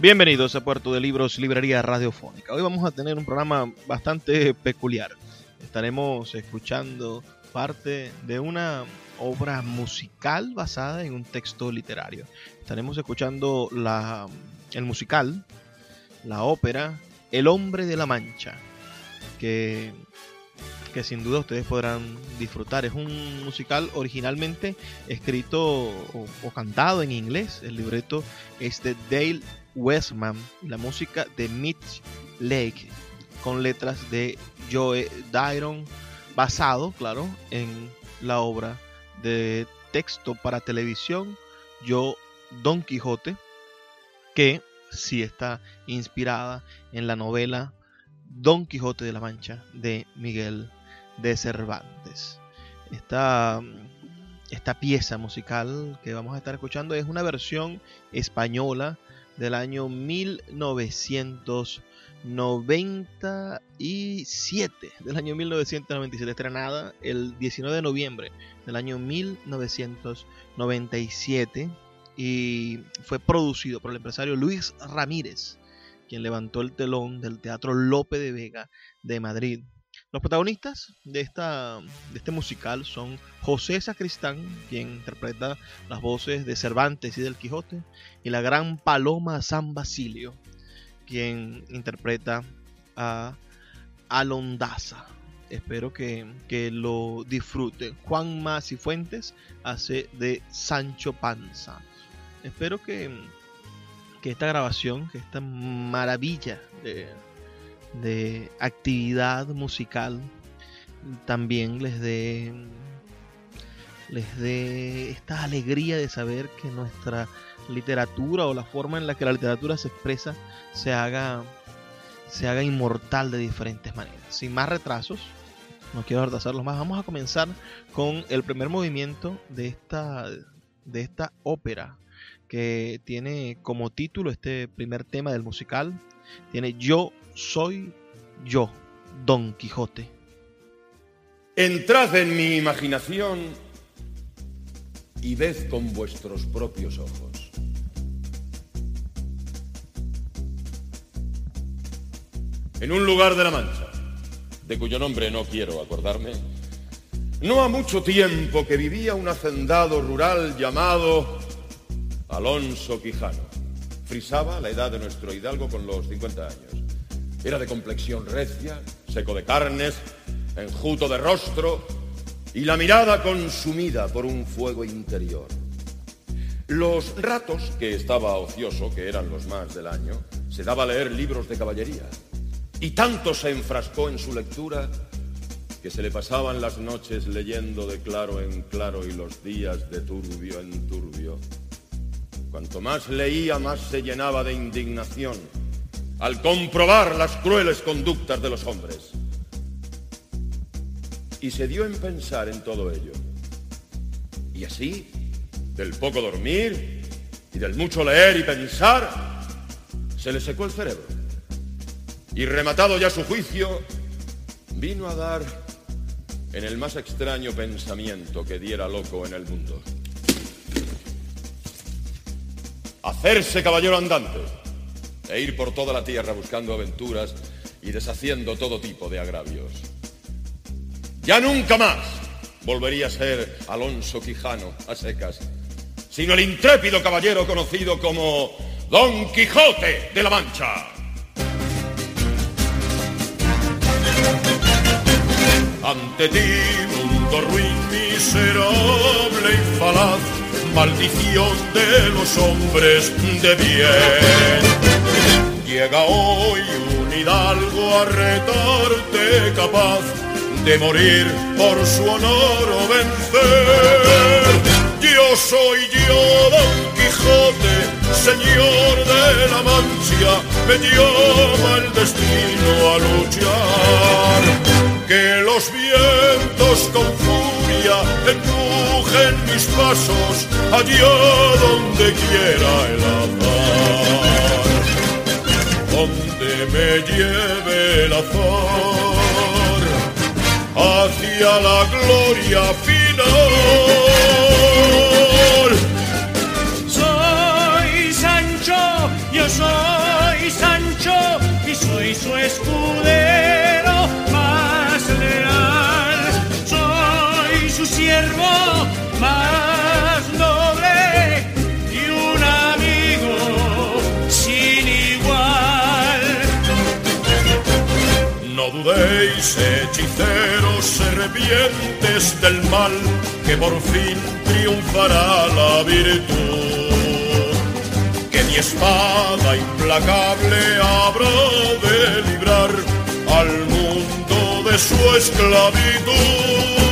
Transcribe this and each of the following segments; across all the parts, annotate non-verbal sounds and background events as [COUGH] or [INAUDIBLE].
Bienvenidos a Puerto de Libros, Librería Radiofónica. Hoy vamos a tener un programa bastante peculiar. Estaremos escuchando parte de una obra musical basada en un texto literario. Estaremos escuchando la, el musical, la ópera El hombre de la mancha, que, que sin duda ustedes podrán disfrutar. Es un musical originalmente escrito o, o cantado en inglés. El libreto es de Dale Westman la música de Mitch Lake con letras de Joe Dyron basado, claro, en la obra de texto para televisión Yo Don Quijote, que sí está inspirada en la novela Don Quijote de la Mancha de Miguel de Cervantes. Esta, esta pieza musical que vamos a estar escuchando es una versión española del año 1997, del año 1997, estrenada el 19 de noviembre del año 1997 y fue producido por el empresario Luis Ramírez, quien levantó el telón del Teatro Lope de Vega de Madrid. Los protagonistas de, esta, de este musical son José Sacristán, quien interpreta las voces de Cervantes y del Quijote, y la gran Paloma San Basilio, quien interpreta a Alondaza. Espero que, lo disfruten. Juan Masi Fuentes hace de Sancho Panza. Espero que, que esta grabación, que esta maravilla de, de actividad musical también les dé les dé esta alegría de saber que nuestra literatura o la forma en la que la literatura se expresa se haga se haga inmortal de diferentes maneras. Sin más retrasos, no quiero retrasarlos más, vamos a comenzar con el primer movimiento de esta de esta ópera que tiene como título este primer tema del musical, tiene Yo soy yo, Don Quijote. Entrad en mi imaginación y ved con vuestros propios ojos. En un lugar de la Mancha, de cuyo nombre no quiero acordarme, no ha mucho tiempo que vivía un hacendado rural llamado Alonso Quijano. Frisaba la edad de nuestro hidalgo con los 50 años. Era de complexión recia, seco de carnes, enjuto de rostro y la mirada consumida por un fuego interior. Los ratos que estaba ocioso, que eran los más del año, se daba a leer libros de caballería. Y tanto se enfrascó en su lectura que se le pasaban las noches leyendo de claro en claro y los días de turbio en turbio. Cuanto más leía, más se llenaba de indignación al comprobar las crueles conductas de los hombres. Y se dio en pensar en todo ello. Y así, del poco dormir y del mucho leer y pensar, se le secó el cerebro. Y rematado ya su juicio, vino a dar en el más extraño pensamiento que diera loco en el mundo. Hacerse caballero andante e ir por toda la tierra buscando aventuras y deshaciendo todo tipo de agravios. Ya nunca más volvería a ser Alonso Quijano a secas, sino el intrépido caballero conocido como Don Quijote de la Mancha. Ante ti, mundo ruin, miserable y falaz, maldición de los hombres de bien. Llega hoy un hidalgo a retarte capaz de morir por su honor o vencer. Yo soy yo, Don Quijote, señor de la Mancha, me llama el destino a luchar. Que los vientos con furia empujen mis pasos allá donde quiera el azar. Donde me lleve el azar hacia la gloria final. Soy Sancho, yo soy Sancho y soy su escudero más leal. Soy su siervo más No dudéis, hechiceros, serpientes del mal, que por fin triunfará la virtud. Que mi espada implacable habrá de librar al mundo de su esclavitud.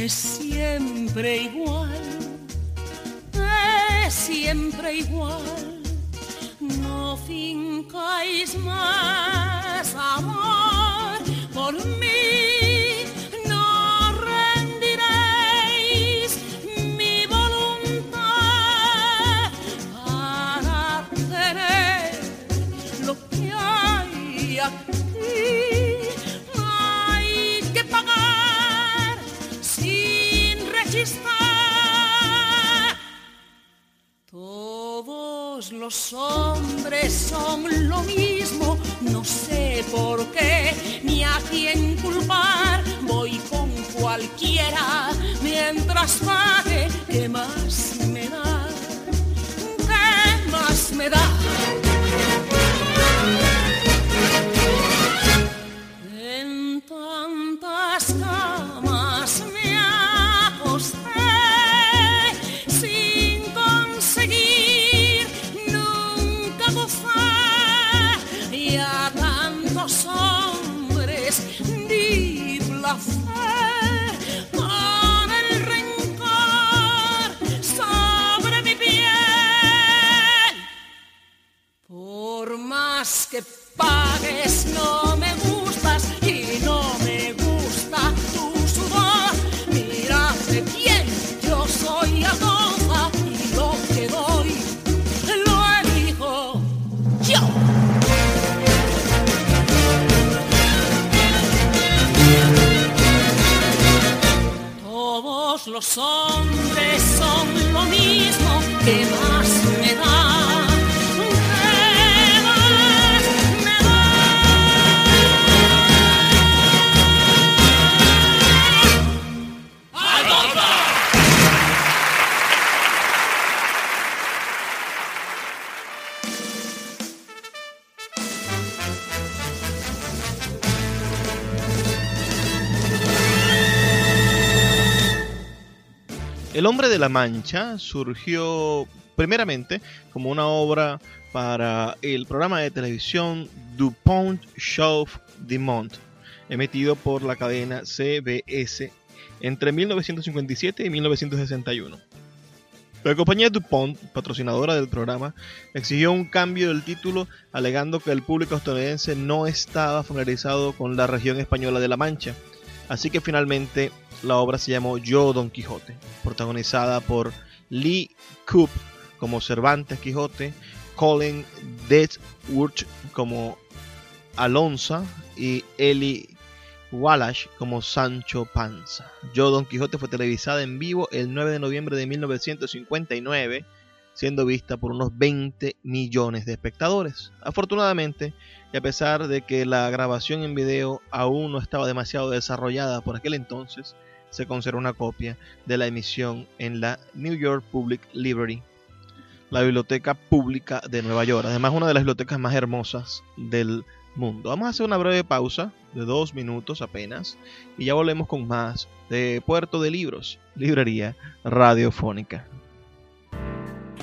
Es siempre igual, es siempre igual. No fincáis más amor por mí, Todos los hombres son lo mismo, no sé por qué ni a quién culpar. Voy con cualquiera mientras pague, ¿qué más me da? ¿Qué más me da? Más que pagues no me gustas y no me gusta tu sudor. Mira de quién yo soy agoza y lo que doy lo elijo yo. Todos los hombres son lo mismo, ¿qué más me El hombre de la Mancha surgió primeramente como una obra para el programa de televisión DuPont Show du Monde, emitido por la cadena CBS entre 1957 y 1961. La compañía DuPont, patrocinadora del programa, exigió un cambio del título alegando que el público estadounidense no estaba familiarizado con la región española de la Mancha. Así que finalmente la obra se llamó Yo Don Quijote, protagonizada por Lee Coop como Cervantes Quijote, Colin Deathwood como Alonso y Eli Wallace como Sancho Panza. Yo Don Quijote fue televisada en vivo el 9 de noviembre de 1959, siendo vista por unos 20 millones de espectadores. Afortunadamente, y a pesar de que la grabación en video aún no estaba demasiado desarrollada por aquel entonces, se conserva una copia de la emisión en la New York Public Library, la biblioteca pública de Nueva York. Además, una de las bibliotecas más hermosas del mundo. Vamos a hacer una breve pausa de dos minutos apenas y ya volvemos con más de Puerto de Libros, librería radiofónica.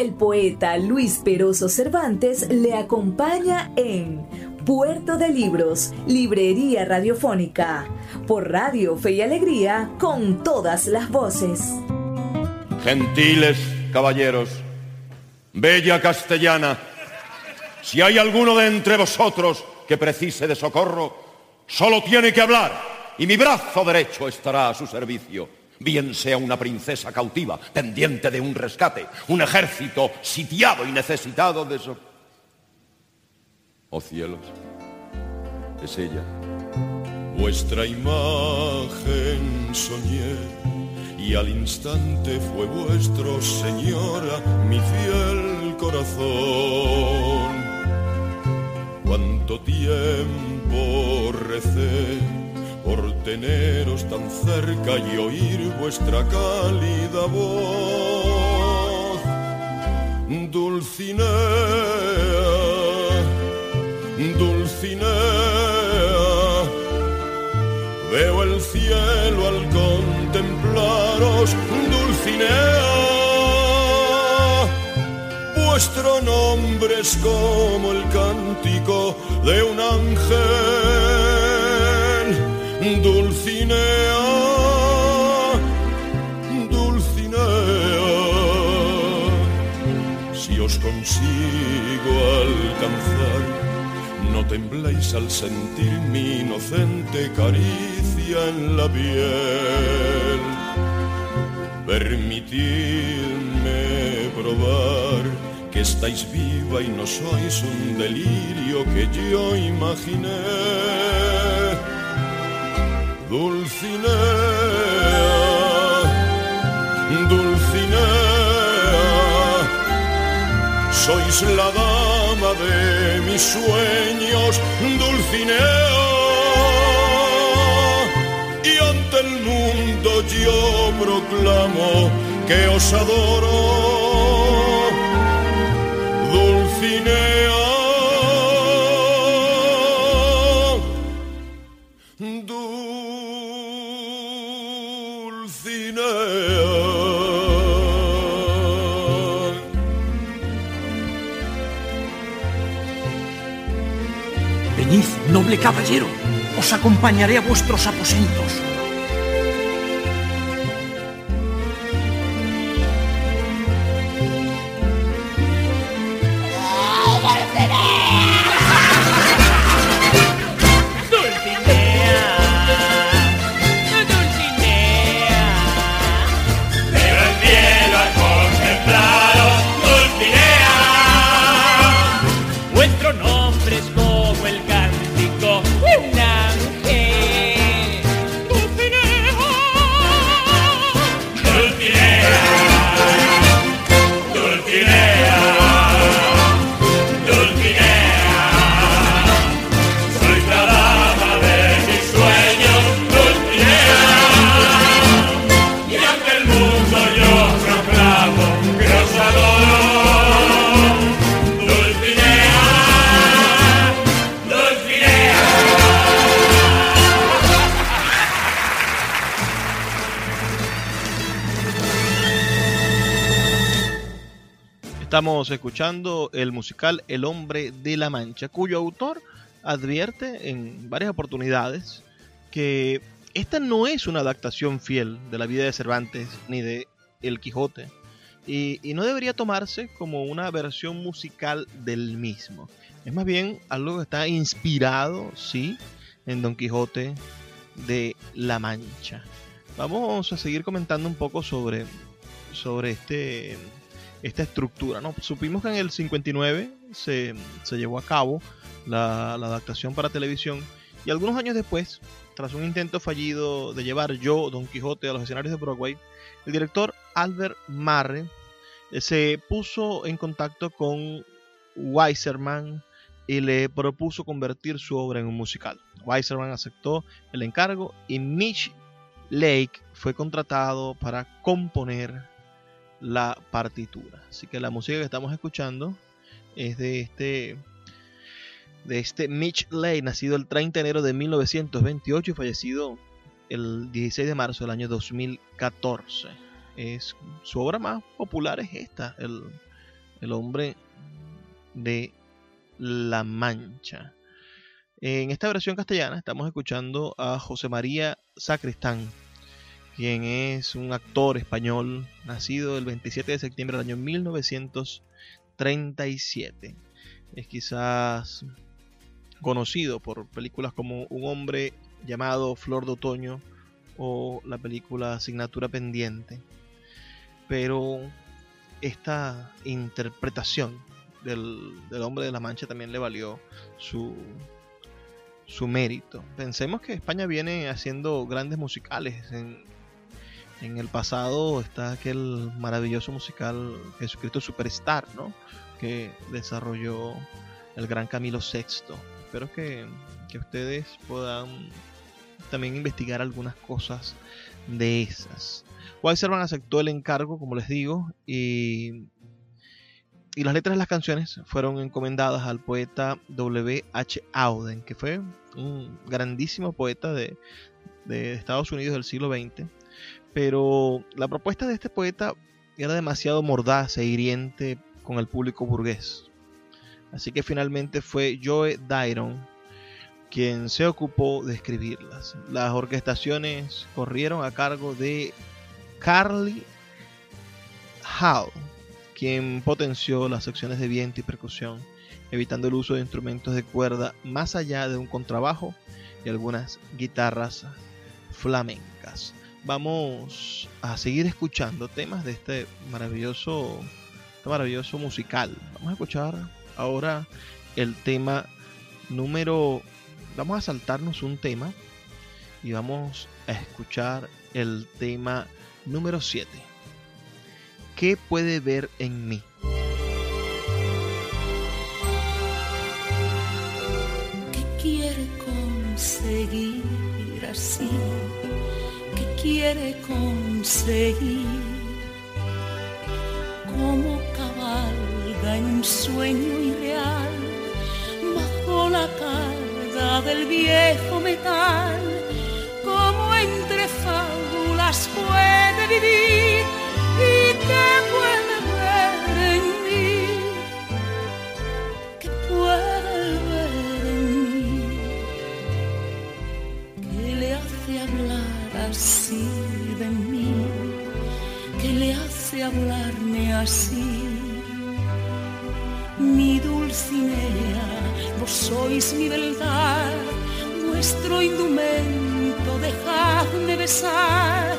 El poeta Luis Peroso Cervantes le acompaña en Puerto de Libros, Librería Radiofónica, por Radio Fe y Alegría, con todas las voces. Gentiles caballeros, bella castellana, si hay alguno de entre vosotros que precise de socorro, solo tiene que hablar y mi brazo derecho estará a su servicio. Bien sea una princesa cautiva, pendiente de un rescate, un ejército sitiado y necesitado de so... Oh cielos, es ella. Vuestra imagen soñé y al instante fue vuestro señora mi fiel corazón. Cuánto tiempo recé por teneros tan cerca y oír vuestra cálida voz. Dulcinea, Dulcinea, veo el cielo al contemplaros, Dulcinea Vuestro nombre es como el cántico de un ángel, Dulcinea, Dulcinea. Si os consigo alcanzar, no tembléis al sentir mi inocente caricia en la piel. Permitidme probar que estáis viva y no sois un delirio que yo imaginé. Dulcinea, Dulcinea, sois la dama de mis sueños, Dulcinea. Y ante el mundo yo proclamo que os adoro, Dulcinea. noble caballero, os acompañaré a vuestros aposentos. Estamos escuchando el musical El hombre de la Mancha, cuyo autor advierte en varias oportunidades que esta no es una adaptación fiel de la vida de Cervantes ni de El Quijote y, no debería tomarse como una versión musical del mismo. Es más bien algo que está inspirado, sí, en Don Quijote de la Mancha. Vamos a seguir comentando un poco sobre, sobre este, esta estructura. ¿no? Supimos que en el 59 se, se llevó a cabo la, la adaptación para televisión y algunos años después, tras un intento fallido de llevar yo, Don Quijote, a los escenarios de Broadway, el director Albert Marre eh, se puso en contacto con Weiserman y le propuso convertir su obra en un musical. Weiserman aceptó el encargo y Mitch Lake fue contratado para componer la partitura. Así que la música que estamos escuchando es de este de este Mitch Lake, nacido el 30 de enero de 1928 y fallecido el 16 de marzo del año 2014. Es, su obra más popular es esta, el, el hombre de la Mancha. En esta versión castellana estamos escuchando a José María Sacristán, quien es un actor español nacido el 27 de septiembre del año 1937. Es quizás conocido por películas como Un hombre llamado Flor de Otoño o la película Asignatura Pendiente. Pero esta interpretación del, del hombre de la mancha también le valió su, su mérito. Pensemos que España viene haciendo grandes musicales. En, en el pasado está aquel maravilloso musical Jesucristo Superstar, ¿no? Que desarrolló el gran Camilo VI. Espero que, que ustedes puedan también investigar algunas cosas de esas. Weiserman aceptó el encargo, como les digo, y, y las letras de las canciones fueron encomendadas al poeta W. H. Auden, que fue un grandísimo poeta de, de Estados Unidos del siglo XX. Pero la propuesta de este poeta era demasiado mordaz e hiriente con el público burgués. Así que finalmente fue Joe Dairon quien se ocupó de escribirlas. Las orquestaciones corrieron a cargo de Carly Hall, quien potenció las secciones de viento y percusión, evitando el uso de instrumentos de cuerda más allá de un contrabajo y algunas guitarras flamencas. Vamos a seguir escuchando temas de este maravilloso, este maravilloso musical. Vamos a escuchar ahora el tema número... Vamos a saltarnos un tema y vamos a escuchar el tema número 7. ¿Qué puede ver en mí? ¿Qué quiere conseguir así? ¿Qué quiere conseguir? Como cabalga en un sueño irreal bajo la carga del viejo metal, como entre fábulas puede vivir y qué puede así de mí, que le hace hablarme así. Mi Dulcinea, vos sois mi verdad, vuestro indumento dejadme besar,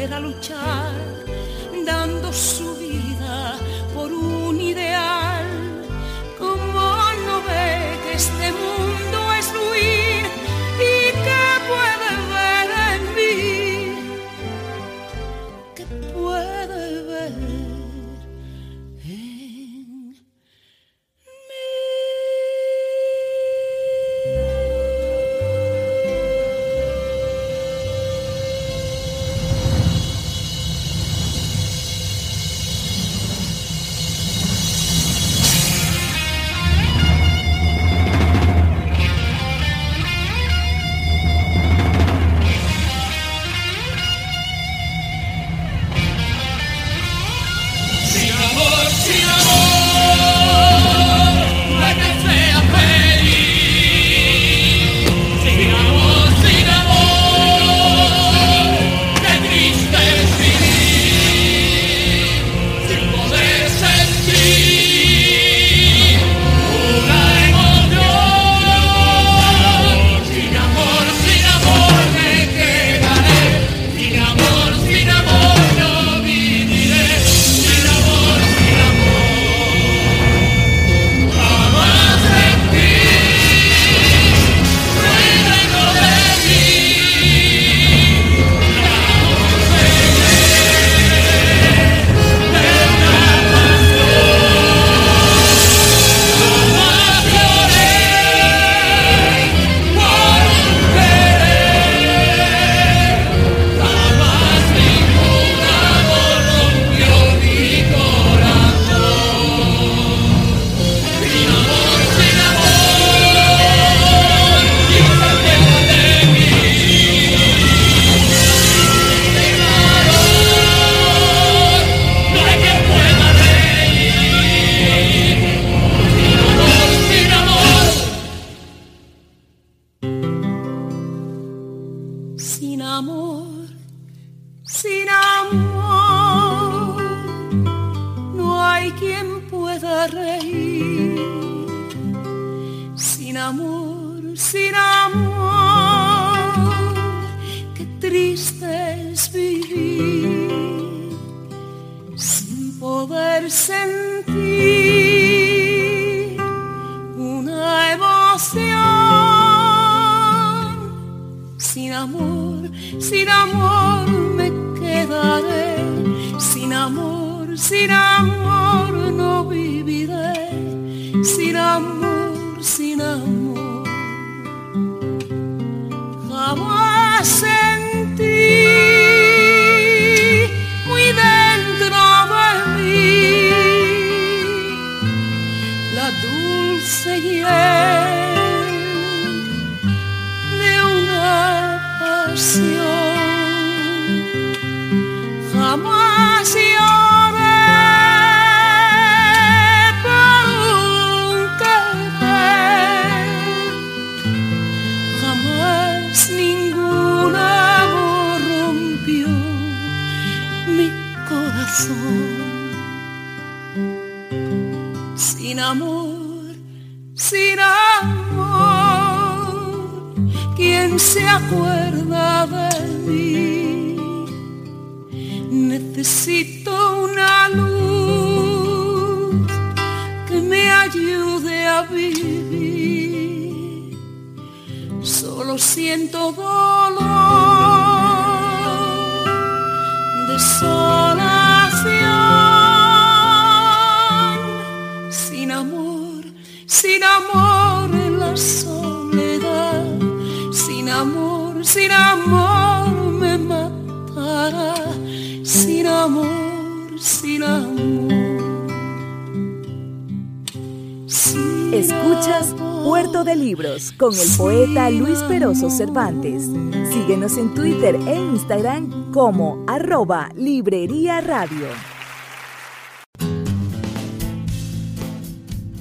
que quiera luchar poder sentir una emoción. Sin amor, sin amor me quedaré, sin amor, sin amor no viviré, sin amor. Acuerda de mí? Necesito sin amor me matará. Sin amor, sin amor. Sin Escuchas amor. Puerto de Libros con el poeta Luis Peroso Cervantes. Síguenos en Twitter e Instagram como arroba Librería Radio.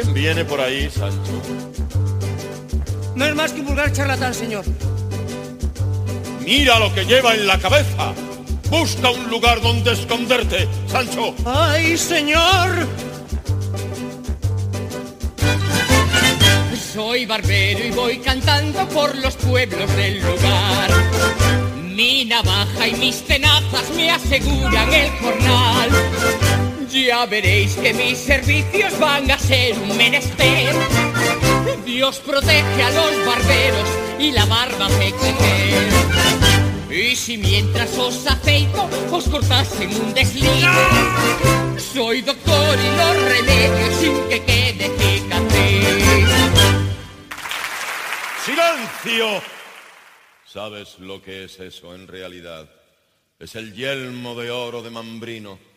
¿Quién viene por ahí, Sancho? No es más que un vulgar charlatán, señor. Mira lo que lleva en la cabeza. Busca un lugar donde esconderte, Sancho. ¡Ay, señor! Soy barbero y voy cantando por los pueblos del lugar. Mi navaja y mis tenazas me aseguran el jornal. Ya veréis que mis servicios van a ser un menester. Dios protege a los barberos y la barba exige. Y si mientras os aceito os cortasen un desliz, soy doctor y los remedios sin que quede cicatriz. ¡Silencio! ¿Sabes lo que es eso en realidad? Es el yelmo de oro de Mambrino.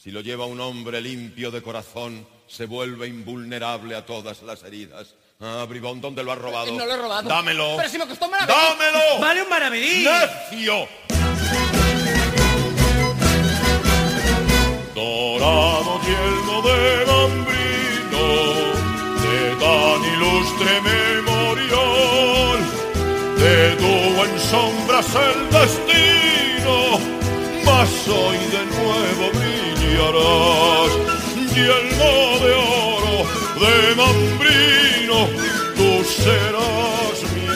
Si lo lleva un hombre limpio de corazón, se vuelve invulnerable a todas las heridas. Ah, bribón, ¿dónde lo has robado? No lo he robado. Dámelo. Pero si me costó maravedí. ¡Dámelo! ¡Vale un maravedí! ¡Necio! Dorado yelmo de Mambrino, de tan ilustre memorial, detuvo en sombras el destino, mas hoy de nuevo brillarás. Yelmo de oro de Mambrino, tú serás mi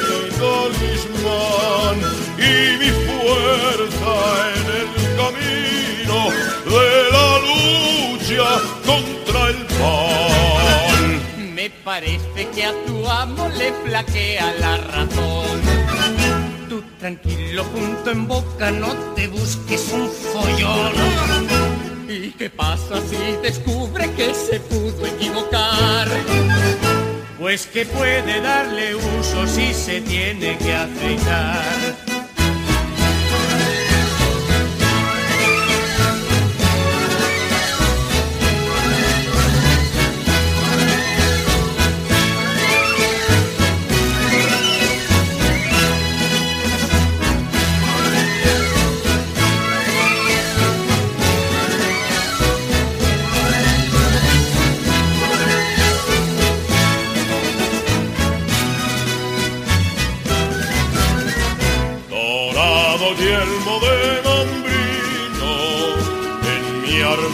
talismán y mi fuerza en el camino de la lucha contra el mal. Me parece que a tu amo le flaquea la razón. Tú tranquilo, punto en boca, no te busques un follón. ¿Y qué pasa si descubre que se pudo equivocar? pues que puede darle uso si se tiene que aceitar.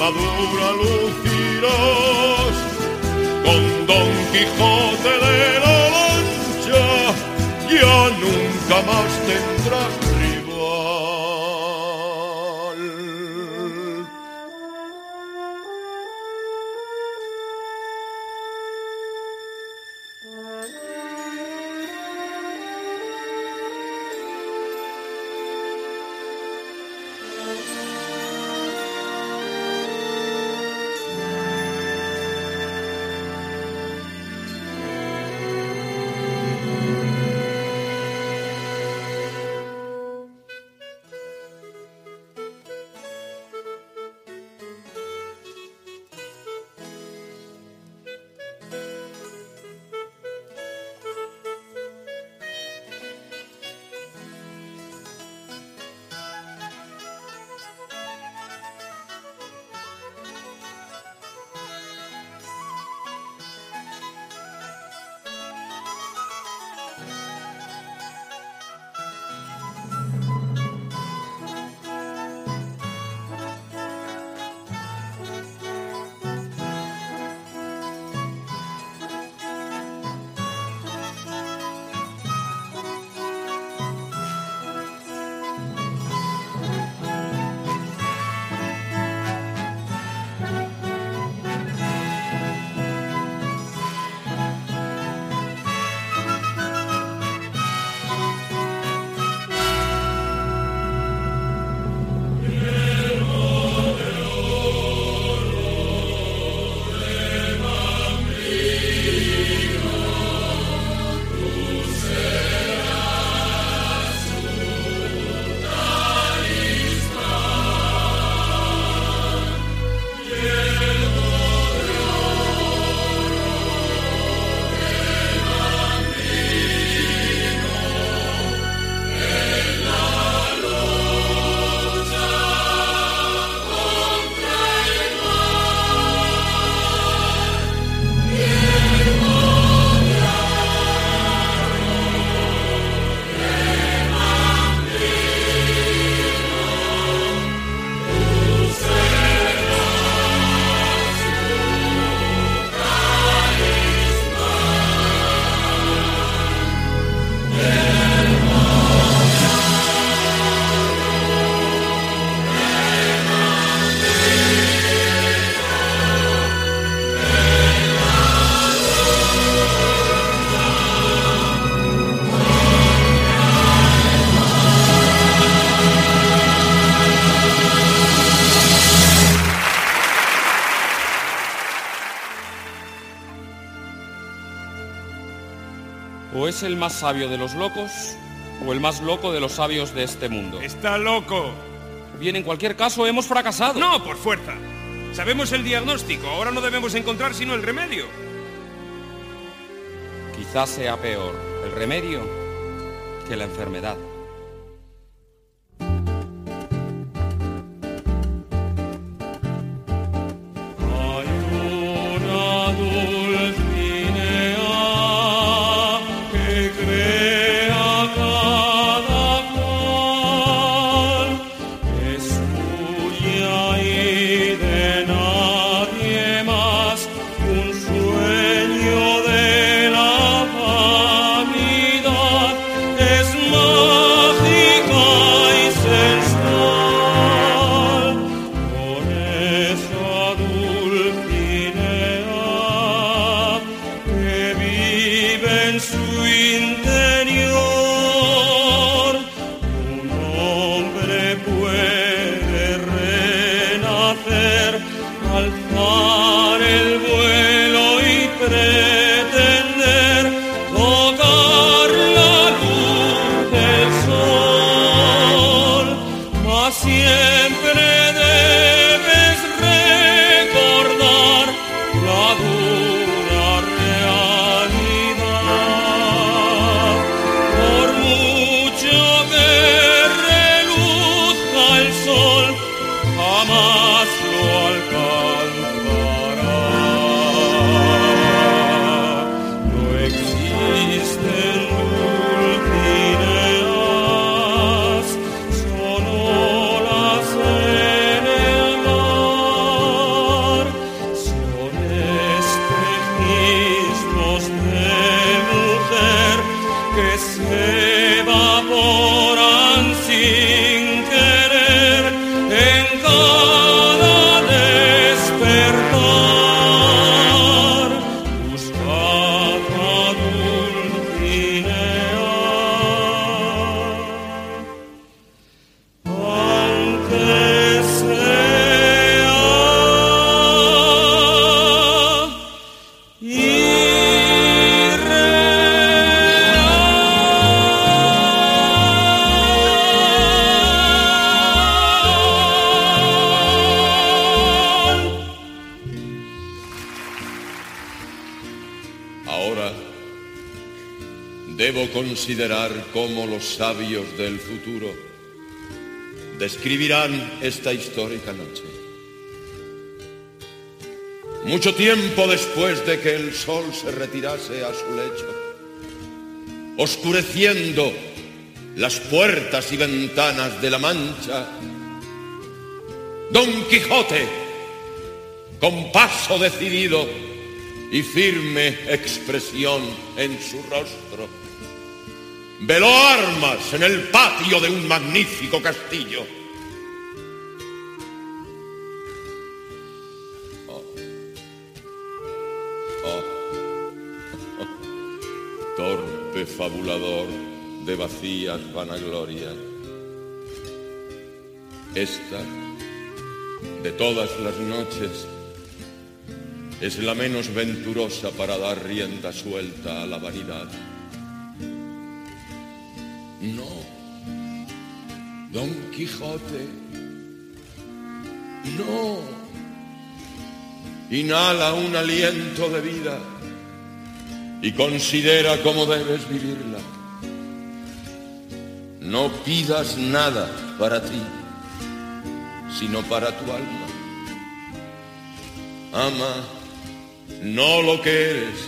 Armadura lucirás, con Don Quijote de la lancha, ya nunca más tendrás es el más sabio de los locos, o el más loco de los sabios de este mundo. Está loco. Bien, en cualquier caso, hemos fracasado. No, por fuerza. Sabemos el diagnóstico, ahora no debemos encontrar sino el remedio. Quizás sea peor el remedio que la enfermedad. Del futuro describirán esta histórica noche. Mucho tiempo después de que el sol se retirase a su lecho, oscureciendo las puertas y ventanas de la Mancha, Don Quijote, con paso decidido y firme expresión en su rostro, veló armas en el patio de un magnífico castillo. Torpe fabulador de vacías vanaglorias. Esta, de todas las noches, es la menos venturosa para dar rienda suelta a la vanidad. No, Don Quijote, no. Inhala un aliento de vida y considera cómo debes vivirla. No pidas nada para ti, sino para tu alma. Ama no lo que eres,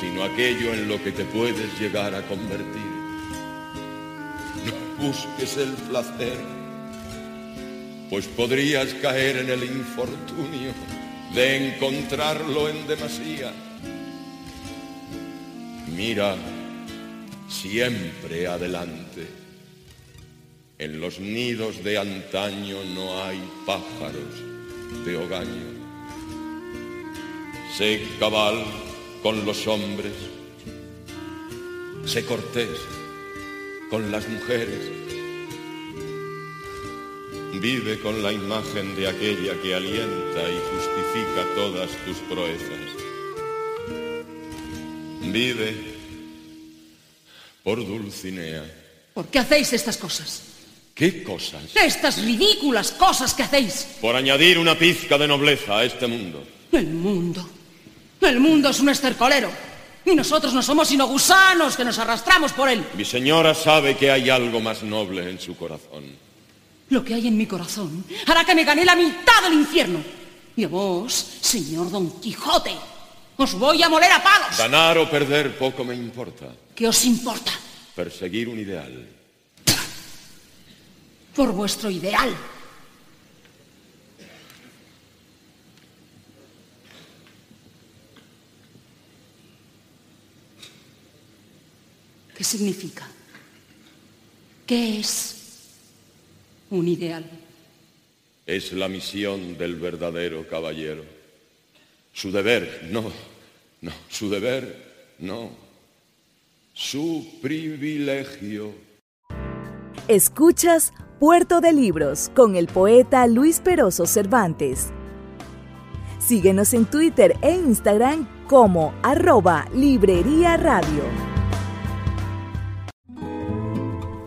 sino aquello en lo que te puedes llegar a convertir busques el placer, pues podrías caer en el infortunio de encontrarlo en demasía. Mira siempre adelante. En los nidos de antaño no hay pájaros de hogaño. Sé cabal con los hombres, sé cortés con las mujeres. Vive con la imagen de aquella que alienta y justifica todas tus proezas. Vive por Dulcinea. ¿Por qué hacéis estas cosas? ¿Qué cosas? Estas ridículas cosas que hacéis. Por añadir una pizca de nobleza a este mundo. El mundo. El mundo es un estercolero. Y nosotros no somos sino gusanos que nos arrastramos por él. Mi señora sabe que hay algo más noble en su corazón. Lo que hay en mi corazón hará que me gane la mitad del infierno. Y a vos, señor Don Quijote, os voy a moler a palos. Ganar o perder poco me importa. ¿Qué os importa? Perseguir un ideal. Por vuestro ideal ¿Qué significa? ¿Qué es un ideal? Es la misión del verdadero caballero. Su deber, no, no, su deber, no. Su privilegio. Escuchas Puerto de Libros con el poeta Luis Peroso Cervantes. Síguenos en Twitter e Instagram como arroba Librería Radio.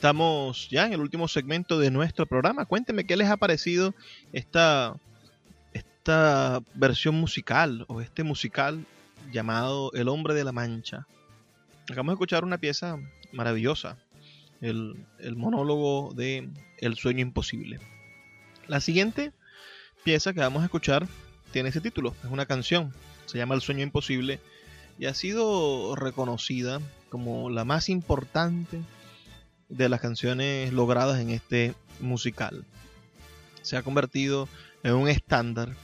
Estamos ya en el último segmento de nuestro programa. Cuéntenme qué les ha parecido esta, esta versión musical o este musical llamado El hombre de la mancha. Acabamos de escuchar una pieza maravillosa, el, el monólogo de El sueño imposible. La siguiente pieza que vamos a escuchar tiene ese título, es una canción, se llama El sueño imposible y ha sido reconocida como la más importante de las canciones logradas en este musical. Se ha convertido en un estándar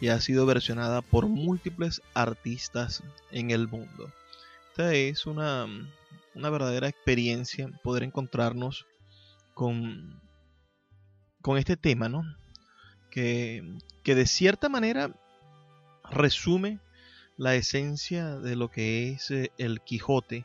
y ha sido versionada por múltiples artistas en el mundo. Esta es una, una verdadera experiencia poder encontrarnos con, con este tema, ¿no? Que, que de cierta manera resume la esencia de lo que es eh, el Quijote.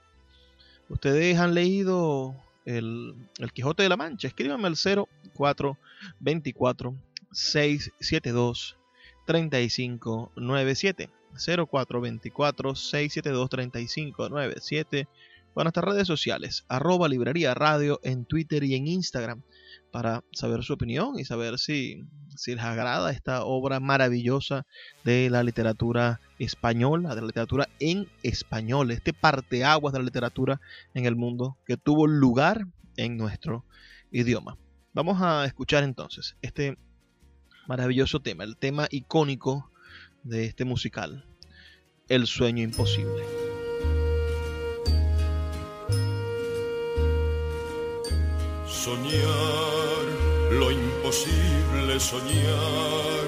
Ustedes han leído el, el Quijote de la Mancha. Escríbanme al 0424 672 3597. 0424 672 3597 o nuestras redes sociales, arroba librería radio en Twitter y en Instagram, para saber su opinión y saber si, si les agrada esta obra maravillosa de la literatura española, de la literatura en español, este parteaguas de la literatura en el mundo que tuvo lugar en nuestro idioma. Vamos a escuchar entonces este maravilloso tema, el tema icónico de este musical, El sueño imposible. Soñar lo imposible, soñar,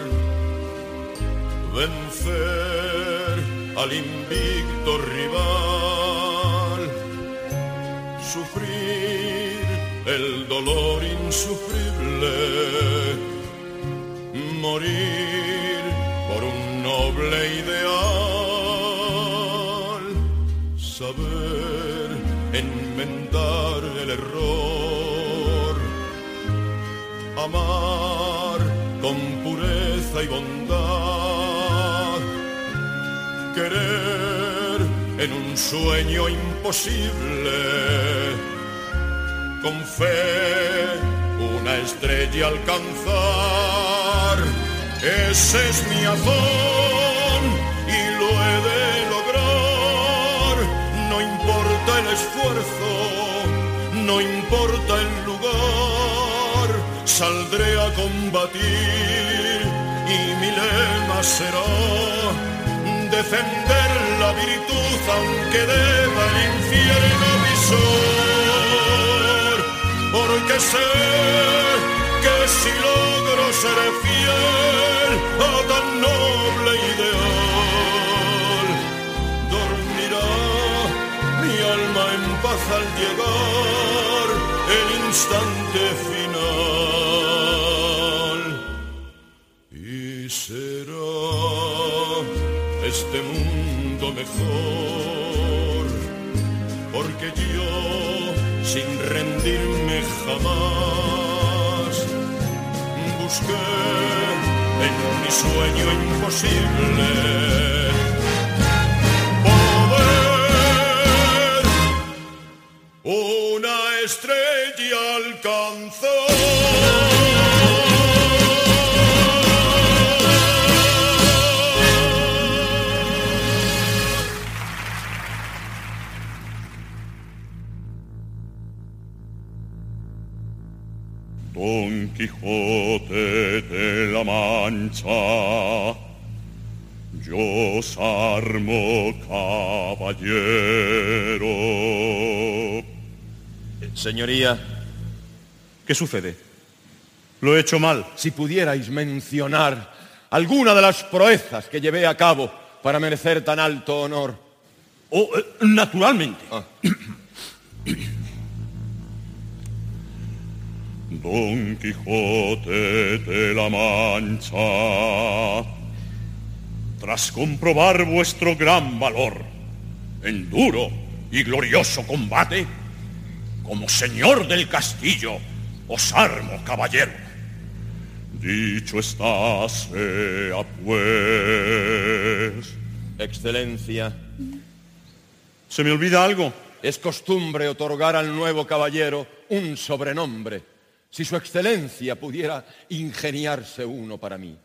vencer al invicto rival, sufrir el dolor insufrible, morir por un noble ideal, saber enmendar el error, amar con pureza y bondad, querer en un sueño imposible, con fe una estrella alcanzar. Ese es mi azón y lo he de lograr. No importa el esfuerzo, no importa el. Saldré a combatir y mi lema será defender la virtud aunque deba el infierno visor. Porque sé que si logro ser fiel a tan noble ideal, dormirá mi alma en paz al llegar el instante final. Este mundo mejor, porque yo, sin rendirme jamás, busqué en mi sueño imposible poder una estrella Don Quijote de la Mancha, yo os armo caballero. Señoría, ¿Qué sucede? ¿Lo he hecho mal? si pudierais mencionar alguna de las proezas que llevé a cabo para merecer tan alto honor. Oh, eh, naturalmente. [CLEARS THROAT] Don Quijote de la Mancha, tras comprobar vuestro gran valor en duro y glorioso combate, como señor del castillo, os armo caballero. Dicho está, sea pues. Excelencia, ¿Se me olvida algo? es costumbre otorgar al nuevo caballero un sobrenombre. Si su excelencia pudiera ingeniarse uno para mí.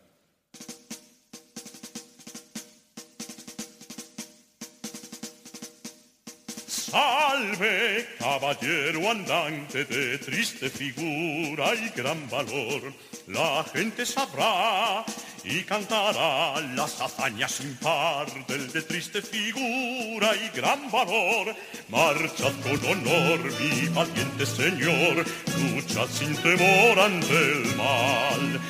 Sal Salve, caballero andante de triste figura y gran valor. La gente sabrá y cantará las hazañas sin par del de triste figura y gran valor. Marchad con honor, mi valiente señor, luchad sin temor ante el mal.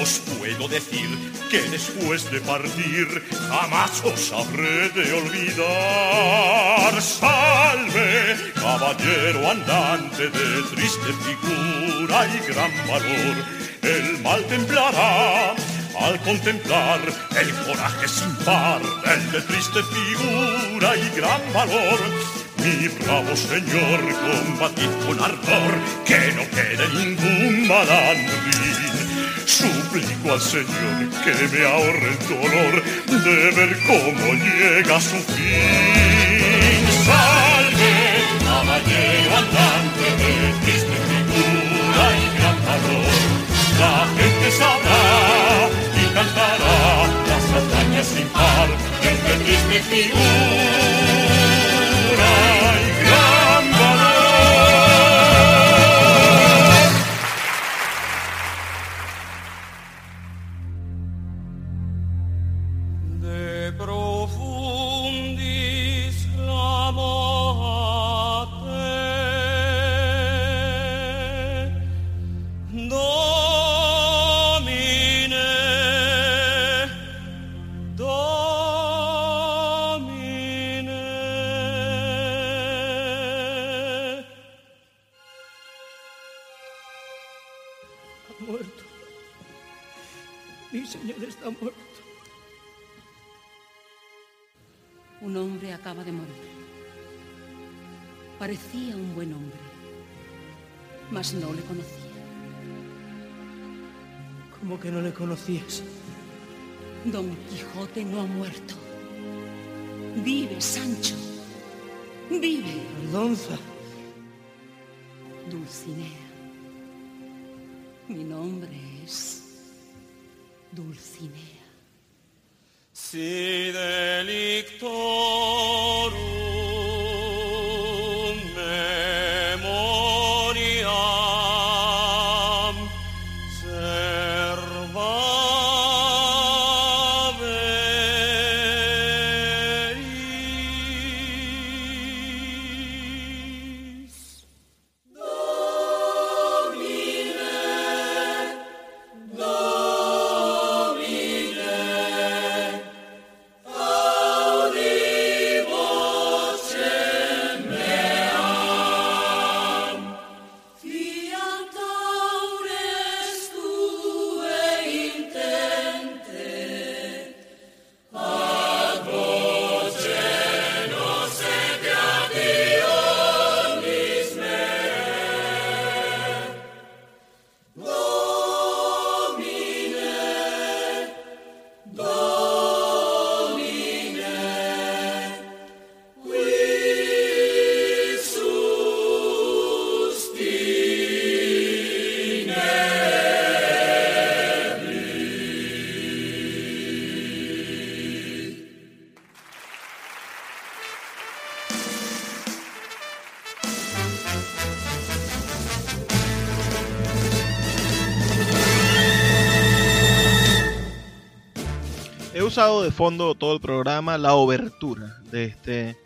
Os puedo decir que después de partir jamás os habré de olvidar. Salve, caballero andante de triste figura y gran valor. El mal templará al contemplar el coraje sin par del de triste figura y gran valor. Mi bravo señor, combatid con ardor, que no quede ningún malandrín. Suplico al Señor que me ahorre el dolor de ver cómo llega su fin. Salve, caballero andante de triste La gente sabrá y cantará las hazañas sin par de triste. No le conocía. ¿Cómo que no le conocías? Don Quijote no ha muerto. Vive, Sancho. Vive. Aldonza. Dulcinea. Mi nombre es Dulcinea. Si delicto de fondo todo el programa la obertura de este,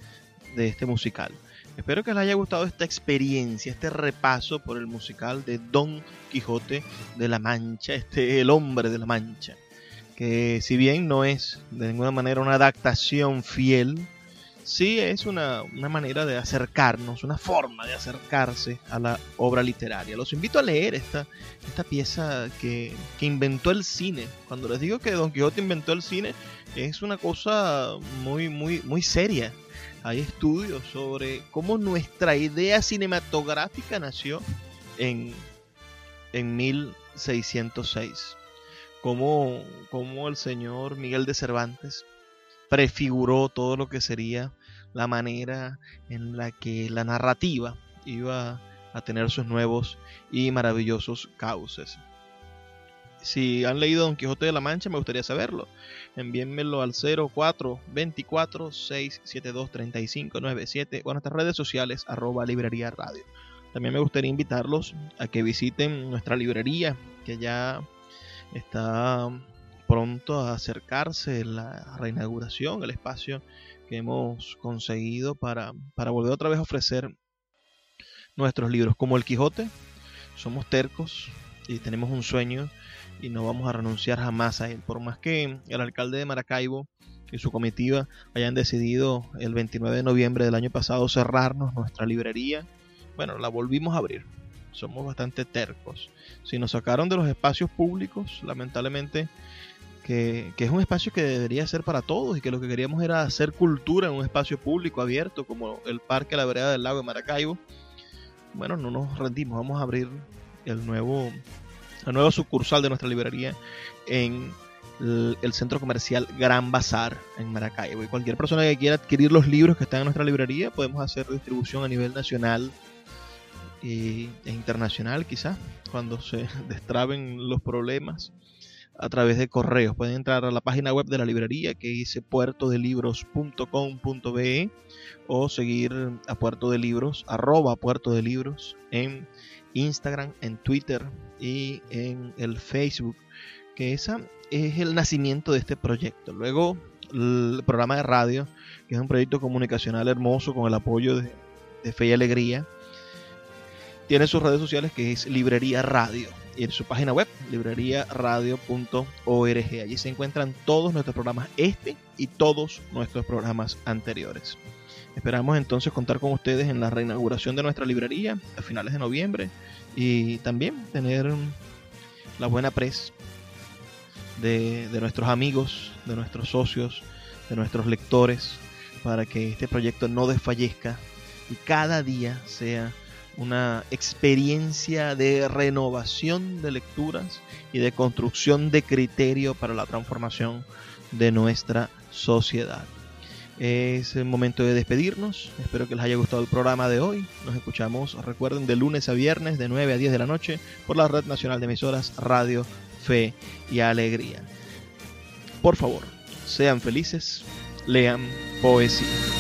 de este musical. Espero que les haya gustado esta experiencia, este repaso por el musical de Don Quijote de la Mancha, este El hombre de la Mancha, que si bien no es de ninguna manera una adaptación fiel sí es una, manera de acercarnos, una forma de acercarse a la obra literaria. Los invito a leer esta, esta pieza que, inventó el cine. Cuando les digo que Don Quijote inventó el cine, es una cosa muy, muy, muy seria. Hay estudios sobre cómo nuestra idea cinematográfica nació en, en 1606. Cómo, cómo el señor Miguel de Cervantes prefiguró todo lo que sería la manera en la que la narrativa iba a tener sus nuevos y maravillosos cauces. Si han leído Don Quijote de la Mancha, me gustaría saberlo. Envíenmelo al 0424 672 3597 o a nuestras redes sociales arroba librería radio. También me gustaría invitarlos a que visiten nuestra librería, que ya está pronto a acercarse la reinauguración, el espacio que hemos conseguido para, para volver otra vez a ofrecer nuestros libros. Como el Quijote, somos tercos y tenemos un sueño y no vamos a renunciar jamás a él. Por más que el alcalde de Maracaibo y su comitiva hayan decidido el 29 de noviembre del año pasado cerrarnos nuestra librería, bueno, la volvimos a abrir. Somos bastante tercos. Si nos sacaron de los espacios públicos, lamentablemente, que, es un espacio que debería ser para todos y que lo que queríamos era hacer cultura en un espacio público abierto como el Parque La Vereda del Lago de Maracaibo, bueno, no nos rendimos. Vamos a abrir el nuevo, la nueva sucursal de nuestra librería en el, centro comercial Gran Bazar en Maracaibo. Y cualquier persona que quiera adquirir los libros que están en nuestra librería, podemos hacer distribución a nivel nacional e internacional quizás, cuando se [LAUGHS] destraben los problemas a través de correos. Pueden entrar a la página web de la librería que dice puertodelibros.com.be o seguir a Puerto de Libros, arroba Puerto de Libros en Instagram, en Twitter y en el Facebook, que esa es el nacimiento de este proyecto. Luego el programa de radio, que es un proyecto comunicacional hermoso con el apoyo de, Fe y Alegría, tiene sus redes sociales que es Librería Radio en su página web, libreriaradio.org. Allí se encuentran todos nuestros programas, este y todos nuestros programas anteriores. Esperamos entonces contar con ustedes en la reinauguración de nuestra librería a finales de noviembre y también tener la buena pres de, de nuestros amigos, de nuestros socios, de nuestros lectores, para que este proyecto no desfallezca y cada día sea una experiencia de renovación de lecturas y de construcción de criterio para la transformación de nuestra sociedad. Es el momento de despedirnos. Espero que les haya gustado el programa de hoy. Nos escuchamos, recuerden, de lunes a viernes de 9 a 10 de la noche por la Red Nacional de Emisoras Radio, Fe y Alegría. Por favor, sean felices, lean poesía.